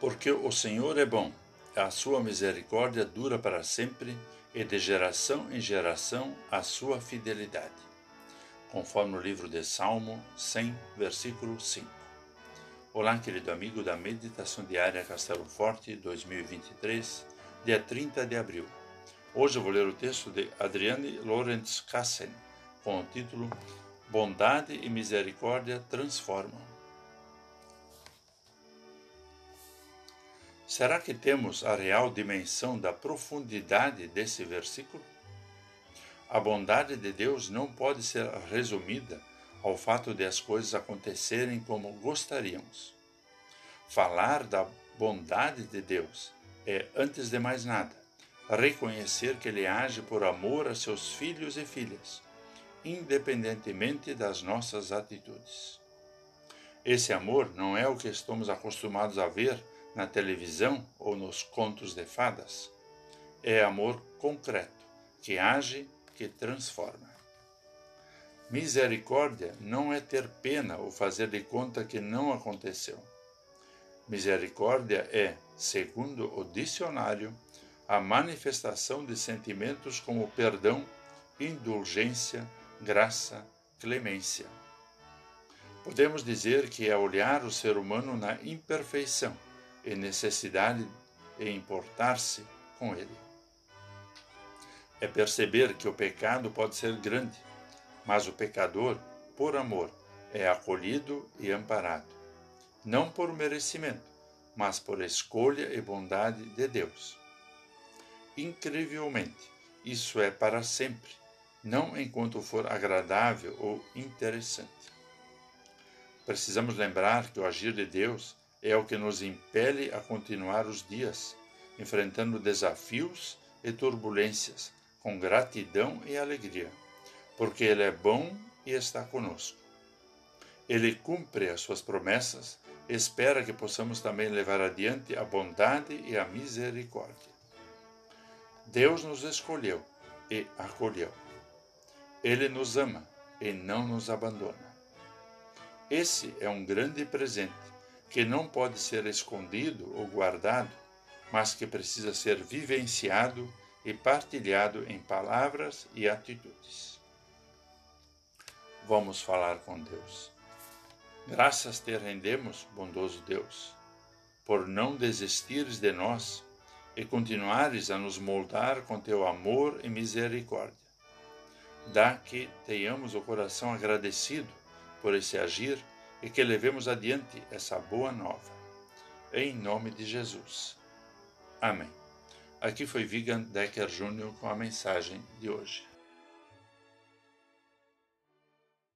Porque o Senhor é bom, a sua misericórdia dura para sempre, e de geração em geração a sua fidelidade. Conforme o livro de Salmo 100, versículo 5. Olá, querido amigo da Meditação Diária Castelo Forte 2023, dia 30 de abril. Hoje eu vou ler o texto de Adriane Lorenz Kassen, com o título Bondade e Misericórdia Transformam. Será que temos a real dimensão da profundidade desse versículo? A bondade de Deus não pode ser resumida ao fato de as coisas acontecerem como gostaríamos. Falar da bondade de Deus é, antes de mais nada, reconhecer que Ele age por amor a seus filhos e filhas, independentemente das nossas atitudes. Esse amor não é o que estamos acostumados a ver na televisão ou nos contos de fadas. É amor concreto, que age, que transforma. Misericórdia não é ter pena ou fazer de conta que não aconteceu. Misericórdia é, segundo o dicionário, a manifestação de sentimentos como perdão, indulgência, graça, clemência. Podemos dizer que é olhar o ser humano na imperfeição e necessidade de importar-se com ele. É perceber que o pecado pode ser grande, mas o pecador, por amor, é acolhido e amparado, não por merecimento, mas por escolha e bondade de Deus. Incrivelmente, isso é para sempre, não enquanto for agradável ou interessante. Precisamos lembrar que o agir de Deus é o que nos impele a continuar os dias, enfrentando desafios e turbulências, com gratidão e alegria, porque Ele é bom e está conosco. Ele cumpre as suas promessas e espera que possamos também levar adiante a bondade e a misericórdia. Deus nos escolheu e acolheu. Ele nos ama e não nos abandona. Esse é um grande presente que não pode ser escondido ou guardado, mas que precisa ser vivenciado e partilhado em palavras e atitudes. Vamos falar com Deus. Graças te rendemos, bondoso Deus, por não desistires de nós e continuares a nos moldar com teu amor e misericórdia. Dá que tenhamos o coração agradecido por esse agir e que levemos adiante essa boa nova. Em nome de Jesus. Amém. Aqui foi Vigan Decker Jr. com a mensagem de hoje.